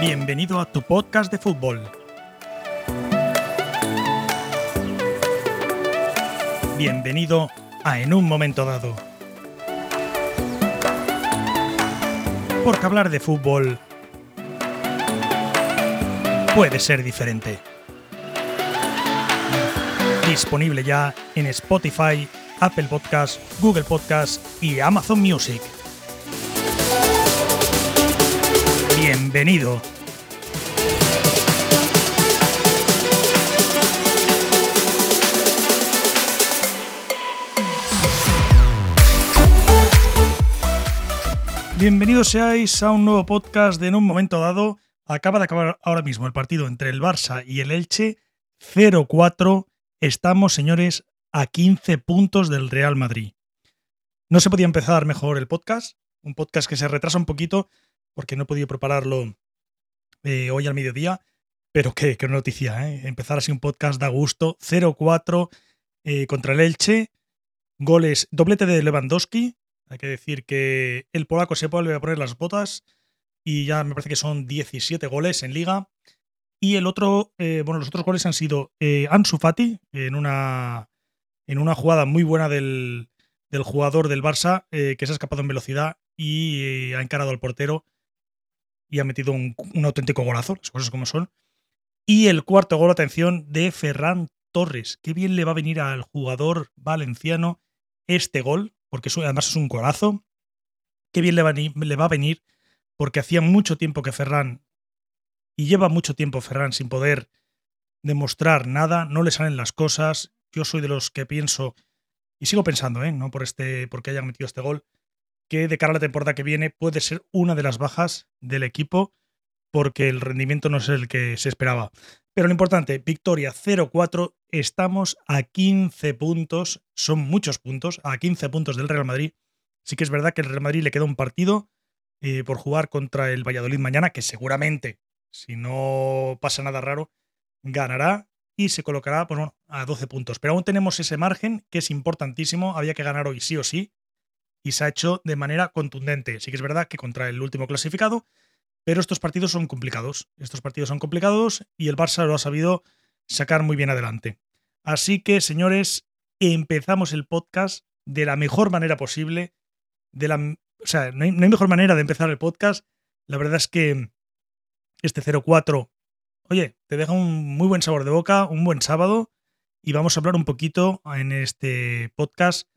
Bienvenido a tu podcast de fútbol. Bienvenido a En un momento dado. Porque hablar de fútbol puede ser diferente. Disponible ya en Spotify, Apple Podcasts, Google Podcasts y Amazon Music. Bienvenido. Bienvenidos seáis a un nuevo podcast de En un momento dado. Acaba de acabar ahora mismo el partido entre el Barça y el Elche. 0-4. Estamos, señores, a 15 puntos del Real Madrid. No se podía empezar mejor el podcast. Un podcast que se retrasa un poquito porque no he podido prepararlo eh, hoy al mediodía. Pero qué, qué noticia, ¿eh? Empezar así un podcast da gusto. 0-4 eh, contra el Elche. Goles, doblete de Lewandowski, hay que decir que el polaco se vuelve a poner las botas y ya me parece que son 17 goles en liga. Y el otro, eh, bueno, los otros goles han sido eh, Ansu Fati en una, en una jugada muy buena del, del jugador del Barça que se ha escapado en velocidad y ha encarado al portero y ha metido un, auténtico golazo, las cosas como son. Y el cuarto gol, atención, de Ferran Torres. Qué bien le va a venir al jugador valenciano este gol, porque además es un golazo. Qué bien le va, a venir, porque hacía mucho tiempo que Ferran, y lleva mucho tiempo Ferran sin poder demostrar nada, no le salen las cosas. Yo soy de los que pienso, y sigo pensando, ¿eh? no por este, porque hayan metido este gol, que de cara a la temporada que viene puede ser una de las bajas del equipo, porque el rendimiento no es el que se esperaba. Pero lo importante, victoria 0-4, estamos a 15 puntos, son muchos puntos, a 15 puntos del Real Madrid. Sí que es verdad que el Real Madrid le queda un partido eh, por jugar contra el Valladolid mañana, que seguramente, si no pasa nada raro, ganará y se colocará pues bueno, a 12 puntos. Pero aún tenemos ese margen que es importantísimo, había que ganar hoy sí o sí, y se ha hecho de manera contundente. Sí que es verdad que contra el último clasificado pero estos partidos son complicados. Estos partidos son complicados y el Barça lo ha sabido sacar muy bien adelante. Así que, señores, empezamos el podcast de la mejor manera posible. De la, o sea, no hay, no hay mejor manera de empezar el podcast. La verdad es que este 04, oye, te deja un muy buen sabor de boca, un buen sábado. Y vamos a hablar un poquito en este podcast.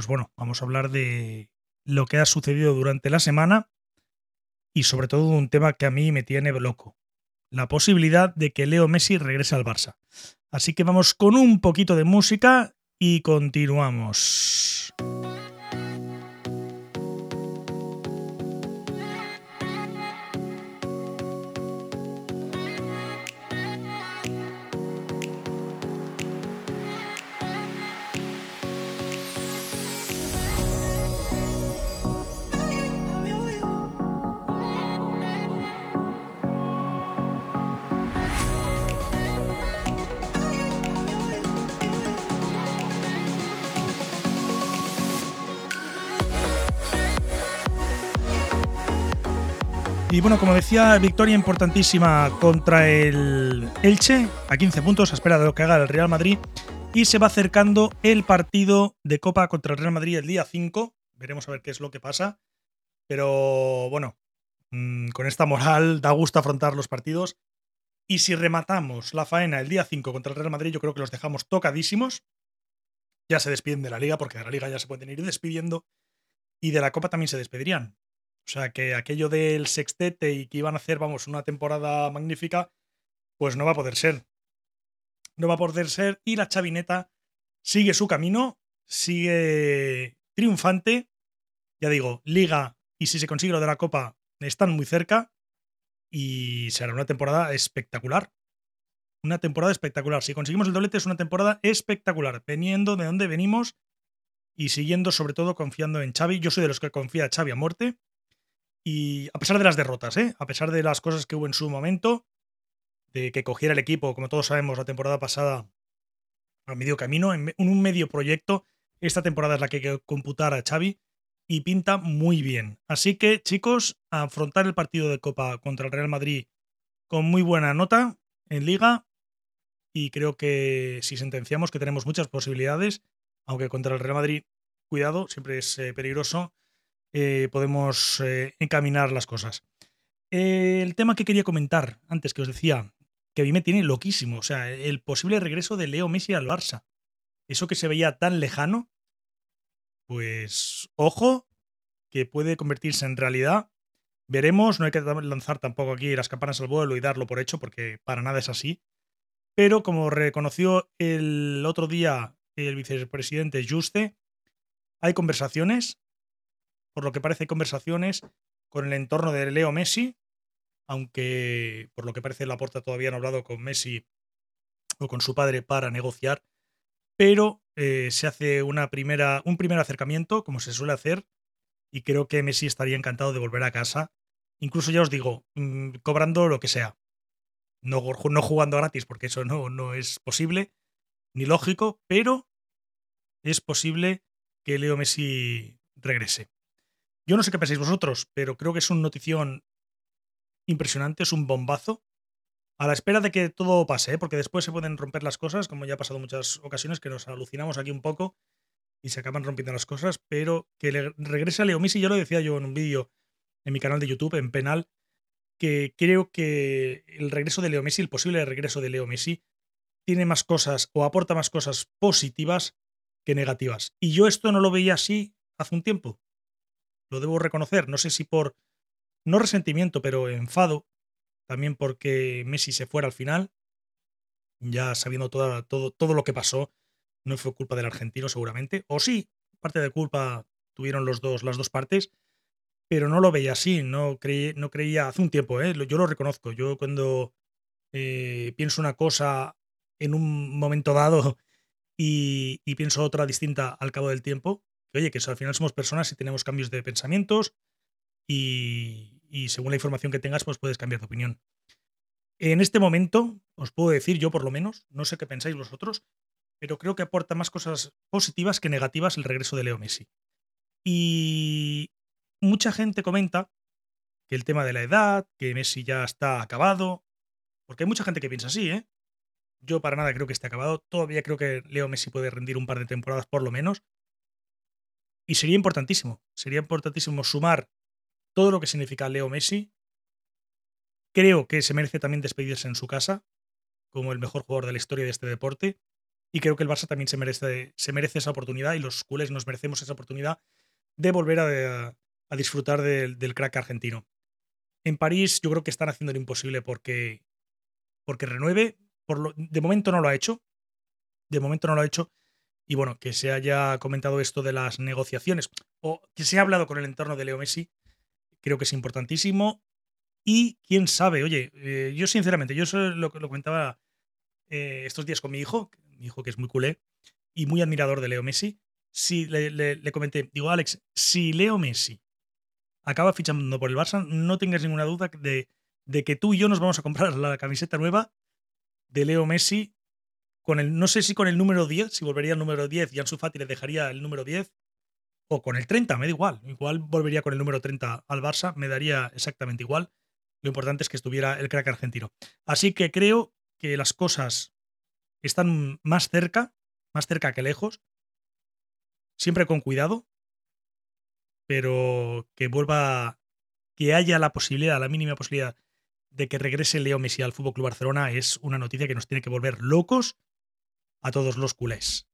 Pues bueno, vamos a hablar de lo que ha sucedido durante la semana y sobre todo un tema que a mí me tiene loco, la posibilidad de que Leo Messi regrese al Barça. Así que vamos con un poquito de música y continuamos. Y bueno, como decía, victoria importantísima contra el Elche, a 15 puntos, a espera de lo que haga el Real Madrid. Y se va acercando el partido de Copa contra el Real Madrid el día 5. Veremos a ver qué es lo que pasa. Pero bueno, mmm, con esta moral da gusto afrontar los partidos. Y si rematamos la faena el día 5 contra el Real Madrid, yo creo que los dejamos tocadísimos. Ya se despiden de la liga, porque de la liga ya se pueden ir despidiendo. Y de la Copa también se despedirían. O sea, que aquello del sextete y que iban a hacer, vamos, una temporada magnífica, pues no va a poder ser. No va a poder ser. Y la chavineta sigue su camino, sigue triunfante. Ya digo, liga y si se consigue lo de la copa, están muy cerca. Y será una temporada espectacular. Una temporada espectacular. Si conseguimos el doblete, es una temporada espectacular. Veniendo de donde venimos y siguiendo, sobre todo, confiando en Xavi. Yo soy de los que confía a Xavi a muerte. Y a pesar de las derrotas, ¿eh? a pesar de las cosas que hubo en su momento, de que cogiera el equipo, como todos sabemos, la temporada pasada a medio camino, en un medio proyecto, esta temporada es la que hay que computar a Xavi y pinta muy bien. Así que, chicos, afrontar el partido de Copa contra el Real Madrid con muy buena nota en liga y creo que si sentenciamos que tenemos muchas posibilidades, aunque contra el Real Madrid, cuidado, siempre es eh, peligroso, eh, podemos eh, encaminar las cosas. el tema que quería comentar antes que os decía, que a mí me tiene loquísimo, o sea, el posible regreso de Leo Messi al Barça. Eso que se veía tan lejano, pues ojo, que puede convertirse en realidad. Veremos, no hay que lanzar tampoco aquí las campanas al vuelo y darlo por hecho, porque para nada es así. Pero como reconoció el otro día el vicepresidente Juste, hay conversaciones, por lo que parece conversaciones con el entorno de Leo Messi, aunque por lo que parece la Laporta todavía no ha hablado con Messi o con su padre para negociar, pero eh, se hace una primera, un primer acercamiento, como se suele hacer, y creo que Messi estaría encantado de volver a casa. Incluso ya os digo, mm, cobrando lo que sea. No, no jugando gratis, porque eso no, no es posible, ni lógico, pero es posible que Leo Messi regrese. Yo no sé qué pensáis vosotros, pero creo que es una notición impresionante, es un bombazo a la espera de que todo pase, ¿eh? porque después se pueden romper las cosas, como ya ha pasado muchas ocasiones, que nos alucinamos aquí un poco y se acaban rompiendo las cosas, pero que regrese a Leo Messi, ya lo decía yo en un vídeo en mi canal de YouTube, en Penal, que creo que el regreso de Leo Messi, el posible regreso de Leo Messi, tiene más cosas o aporta más cosas positivas que negativas. Y yo esto no lo veía así hace un tiempo. Lo debo reconocer. No sé si por, no resentimiento, pero enfado también porque Messi se fuera al final, ya sabiendo todo, todo lo que pasó, no fue culpa del argentino seguramente, o sí, parte de culpa tuvieron los dos, las dos partes, pero no lo veía así, no, creí, no creía, hace un tiempo, ¿eh? yo lo reconozco, yo cuando eh, pienso una cosa en un momento dado y, pienso otra distinta al cabo del tiempo, que oye, que al final somos personas y tenemos cambios de pensamientos y, y según la información que tengas, pues puedes cambiar de opinión. En este momento, os puedo decir yo por lo menos, no sé qué pensáis vosotros, pero creo que aporta más cosas positivas que negativas el regreso de Leo Messi. Y mucha gente comenta que el tema de la edad, que Messi ya está acabado, porque hay mucha gente que piensa así, ¿eh? Yo para nada creo que esté acabado, todavía creo que Leo Messi puede rendir un par de temporadas por lo menos. Y sería importantísimo, sería importantísimo sumar todo lo que significa Leo Messi. Creo que se merece también despedirse en su casa como el mejor jugador de la historia de este deporte. Y creo que el Barça también se merece, se merece esa oportunidad y los culés nos merecemos esa oportunidad de volver a, disfrutar del, crack argentino. En París yo creo que están haciendo lo imposible porque, porque renueve. Por lo, de momento no lo ha hecho. De momento no lo ha hecho. Y bueno, que se haya comentado esto de las negociaciones o que se ha hablado con el entorno de Leo Messi creo que es importantísimo. Y quién sabe, oye, eh, yo sinceramente, yo lo, comentaba eh, estos días con mi hijo, mi hijo que es muy culé y muy admirador de Leo Messi. Si le, comenté, digo, Alex, si Leo Messi acaba fichando por el Barça, no tengas ninguna duda de, de que tú y yo nos vamos a comprar la camiseta nueva de Leo Messi con el, no sé si con el número 10, si volvería al número 10 y Ansu Fati le dejaría el número 10, o con el 30, me da igual. Igual volvería con el número 30 al Barça, me daría exactamente igual. Lo importante es que estuviera el crack argentino. Así que creo que las cosas están más cerca, más cerca que lejos. Siempre con cuidado, pero que vuelva, que haya la posibilidad, la mínima posibilidad de que regrese Leo Messi al Fútbol Club Barcelona es una noticia que nos tiene que volver locos a todos los culés.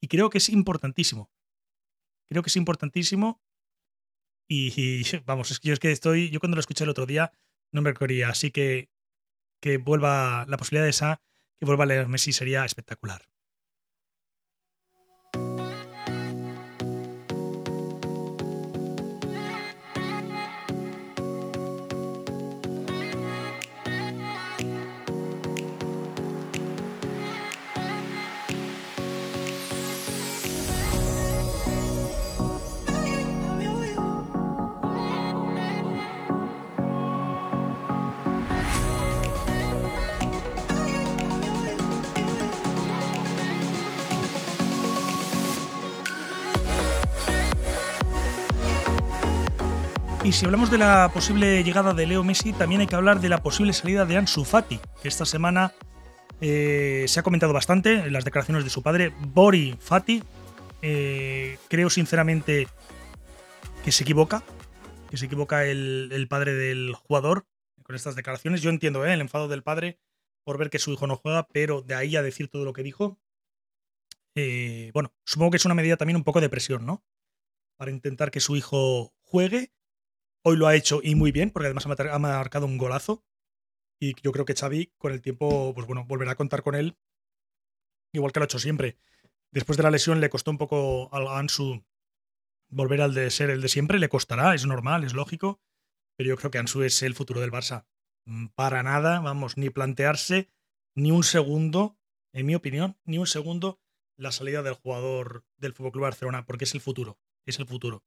Y creo que es importantísimo. Creo que es importantísimo. Y, vamos, es que yo es que estoy. Yo cuando lo escuché el otro día no me quería. Así que que vuelva la posibilidad de esa, que vuelva a leer Messi sería espectacular. Y si hablamos de la posible llegada de Leo Messi, también hay que hablar de la posible salida de Ansu Fati, que esta semana eh, se ha comentado bastante en las declaraciones de su padre, Bori Fati. Eh, creo sinceramente que se equivoca, que se equivoca el, padre del jugador con estas declaraciones. Yo entiendo eh, el enfado del padre por ver que su hijo no juega, pero de ahí a decir todo lo que dijo, bueno, supongo que es una medida también un poco de presión, ¿no? Para intentar que su hijo juegue. Hoy lo ha hecho y muy bien, porque además ha marcado un golazo. Y yo creo que Xavi, con el tiempo, pues bueno, volverá a contar con él, igual que lo ha hecho siempre. Después de la lesión le costó un poco a Ansu volver al de ser el de siempre, le costará, es normal, es lógico, pero yo creo que Ansu es el futuro del Barça. Mm, para nada, vamos, ni plantearse ni un segundo, en mi opinión, ni un segundo la salida del jugador del Club Barcelona, porque es el futuro, es el futuro.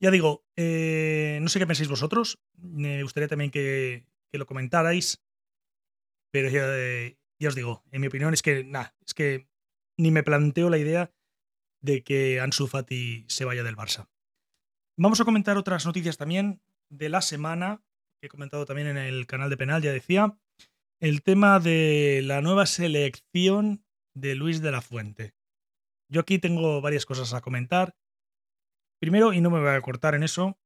Ya digo, eh, no sé qué pensáis vosotros, me gustaría también que, lo comentarais. Pero ya, os digo, en mi opinión es que, nada, es que ni me planteo la idea de que Ansu Fati se vaya del Barça. Vamos a comentar otras noticias también de la semana, que he comentado también en el canal de Penal, ya decía, el tema de la nueva selección de Luis de la Fuente. Yo aquí tengo varias cosas a comentar. Primero, y no me voy a cortar en eso,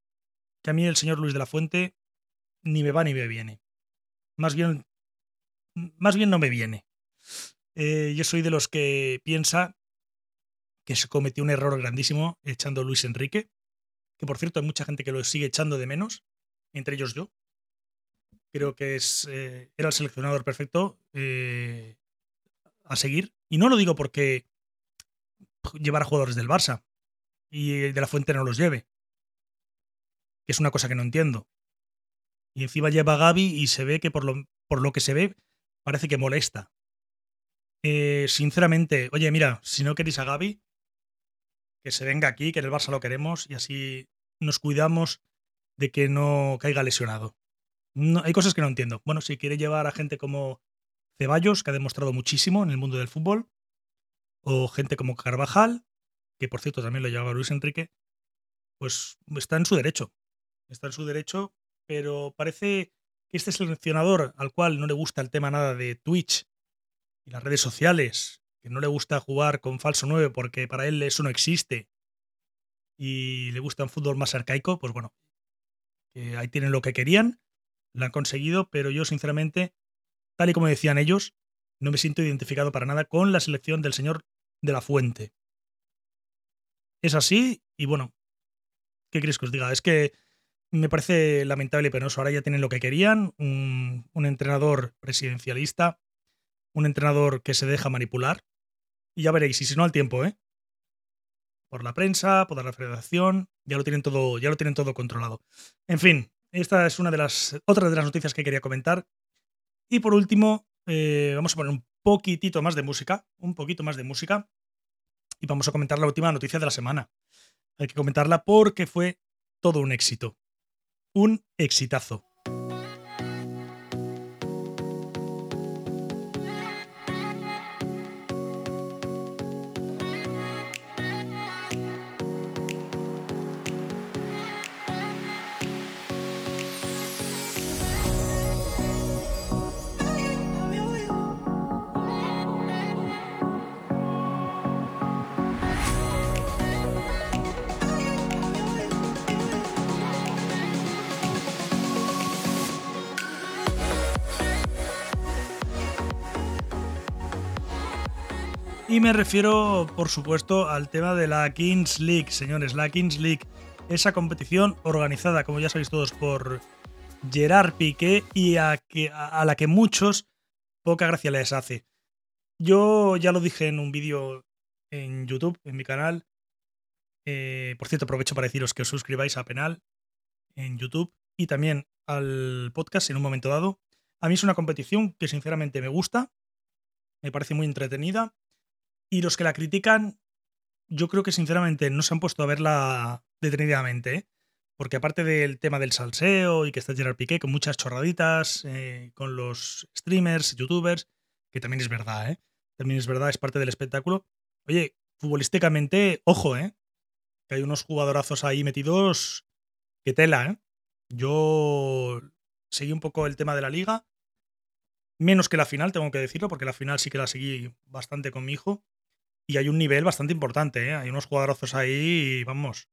que a mí el señor Luis de la Fuente ni me va ni me viene. Más bien, más bien no me viene. Eh, yo soy de los que piensa que se cometió un error grandísimo echando a Luis Enrique, que por cierto hay mucha gente que lo sigue echando de menos, entre ellos yo. Creo que es, eh, era el seleccionador perfecto eh, a seguir. Y no lo digo porque llevar a jugadores del Barça y de la Fuente no los lleve, que es una cosa que no entiendo. Y encima lleva a Gaby y se ve que por lo, por lo que se ve parece que molesta. Eh, sinceramente, oye, mira, si no queréis a Gaby, que se venga aquí, que en el Barça lo queremos y así nos cuidamos de que no caiga lesionado. No, hay cosas que no entiendo. Bueno, si quiere llevar a gente como Ceballos, que ha demostrado muchísimo en el mundo del fútbol, o gente como Carvajal, que por cierto también lo llevaba Luis Enrique, pues está en su derecho. Está en su derecho pero parece que este seleccionador al cual no le gusta el tema nada de Twitch y las redes sociales, que no le gusta jugar con falso 9 porque para él eso no existe y le gusta un fútbol más arcaico, pues bueno, ahí tienen lo que querían, lo han conseguido, pero yo sinceramente, tal y como decían ellos, no me siento identificado para nada con la selección del señor de la Fuente. Es así y bueno, ¿qué queréis que os diga? Es que me parece lamentable y penoso. Ahora ya tienen lo que querían, un, entrenador presidencialista, un entrenador que se deja manipular. Y ya veréis, y si no al tiempo, ¿eh? Por la prensa, por la federación, ya lo tienen todo, ya lo tienen todo controlado. En fin, esta es una de las otras de las noticias que quería comentar. Y por último, eh, vamos a poner un poquitito más de música, un poquito más de música, y vamos a comentar la última noticia de la semana. Hay que comentarla porque fue todo un éxito un exitazo. Y me refiero, por supuesto, al tema de la Kings League, señores. La Kings League, esa competición organizada, como ya sabéis todos, por Gerard Piqué y a, que, a la que muchos poca gracia les hace. Yo ya lo dije en un vídeo en YouTube, en mi canal. Eh, por cierto, aprovecho para deciros que os suscribáis a Penal en YouTube y también al podcast en un momento dado. A mí es una competición que sinceramente me gusta, me parece muy entretenida y los que la critican, yo creo que sinceramente no se han puesto a verla detenidamente, ¿eh? porque aparte del tema del salseo y que está Gerard Piqué con muchas chorraditas, eh, con los streamers, youtubers, que también es verdad, ¿eh? También es verdad, es parte del espectáculo. Oye, futbolísticamente, ojo, ¿eh? Que hay unos jugadorazos ahí metidos que tela, ¿eh? Yo seguí un poco el tema de la liga, menos que la final, tengo que decirlo, porque la final sí que la seguí bastante con mi hijo. Y hay un nivel bastante importante, ¿eh? hay unos jugadorazos ahí, vamos,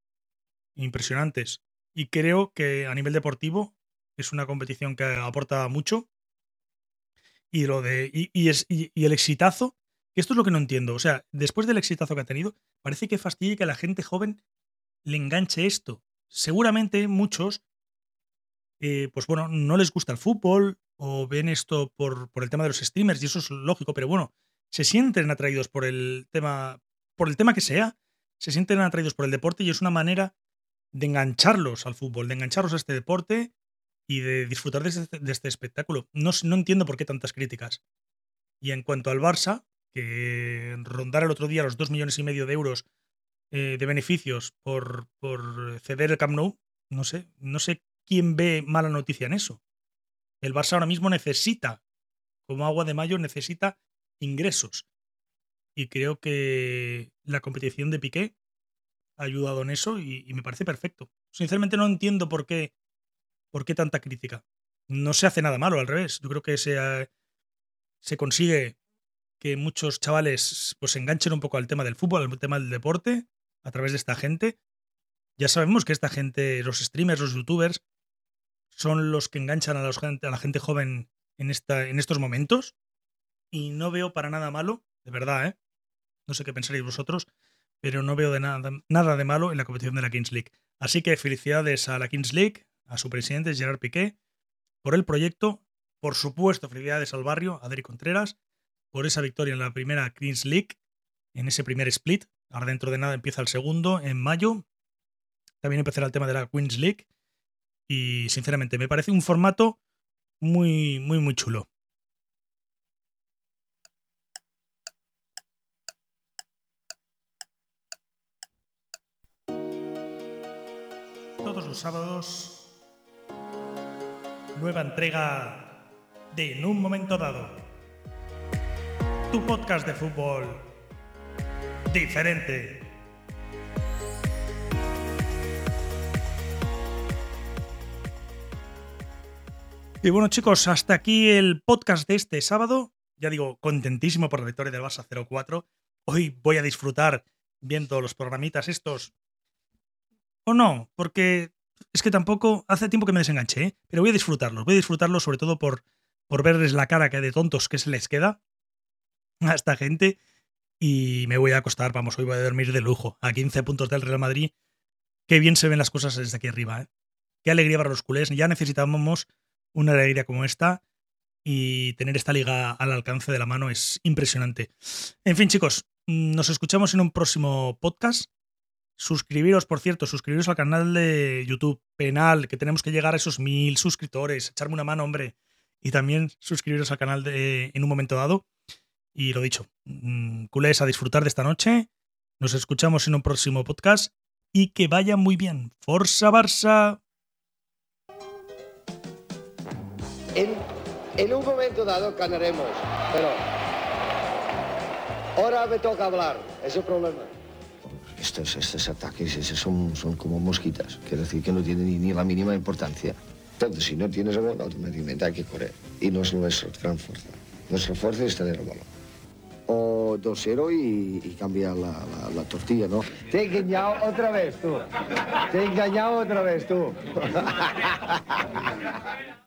impresionantes. Y creo que a nivel deportivo es una competición que aporta mucho. Y, lo de, y, es, y, el exitazo, esto es lo que no entiendo. O sea, después del exitazo que ha tenido, parece que fastidia que a la gente joven le enganche esto. Seguramente muchos, eh, pues bueno, no les gusta el fútbol o ven esto por, por el tema de los streamers, y eso es lógico, pero bueno, se sienten atraídos por el tema, por el tema que sea, se sienten atraídos por el deporte y es una manera de engancharlos al fútbol, de engancharlos a este deporte y de disfrutar de este, este espectáculo. No, no, entiendo por qué tantas críticas. Y en cuanto al Barça, que rondara el otro día los 2 millones y medio de euros eh, de beneficios por, por ceder el Camp Nou, no sé, no sé quién ve mala noticia en eso. El Barça ahora mismo necesita, como agua de mayo, necesita ingresos. Y creo que la competición de Piqué ha ayudado en eso y, me parece perfecto. Sinceramente no entiendo por qué ¿Por qué tanta crítica? No se hace nada malo, al revés. Yo creo que se, eh, se consigue que muchos chavales pues, se enganchen un poco al tema del fútbol, al tema del deporte, a través de esta gente. Ya sabemos que esta gente, los streamers, los youtubers, son los que enganchan a, a la gente joven en, esta, en estos momentos. Y no veo para nada malo, de verdad, ¿eh? No sé qué pensaréis vosotros, pero no veo de nada, nada de malo en la competición de la Kings League. Así que felicidades a la Kings League, a su presidente Gerard Piqué por el proyecto. Por supuesto, felicidades al barrio, a Derek Contreras, por esa victoria en la primera Queens League, en ese primer split. Ahora dentro de nada empieza el segundo en mayo. También empezará el tema de la Queens League. Y sinceramente, me parece un formato muy, muy, muy chulo. Sábados nueva entrega de En un momento dado. Tu podcast de fútbol diferente. Y bueno chicos, hasta aquí el podcast de este sábado. Ya digo, contentísimo por la victoria del Barça 0-4. Hoy voy a disfrutar viendo los programitas estos. O no, porque es que tampoco hace tiempo que me desenganché, ¿eh? pero voy a disfrutarlo. Voy a disfrutarlo sobre todo por, por verles la cara que de tontos que se les queda a esta gente. Y me voy a acostar, vamos, hoy voy a dormir de lujo. A 15 puntos del Real Madrid. Qué bien se ven las cosas desde aquí arriba. ¿eh? Qué alegría para los culés. Ya necesitábamos una alegría como esta. Y tener esta liga al alcance de la mano es impresionante. En fin, chicos, nos escuchamos en un próximo podcast. Suscribiros, por cierto, suscribiros al canal de YouTube Penal, que tenemos que llegar a esos mil suscriptores. Echarme una mano, hombre. Y también suscribiros al canal En un momento dado. Y lo dicho, mm, culés a disfrutar de esta noche. Nos escuchamos en un próximo podcast. Y que vaya muy bien. Forza Barça. En, en un momento dado ganaremos, pero ahora me toca hablar. Es el problema. Estos, estos ataques son, son como mosquitas, quiere decir que no tienen ni, la mínima importancia. Entonces, si no tienes el balón, automáticamente hay que correr. Y no es nuestra gran fuerza. Nuestra fuerza es tener el balón. O 2-0 y, la, la, la, tortilla, ¿no? Te he engañado otra vez tú. Te he engañado otra vez tú.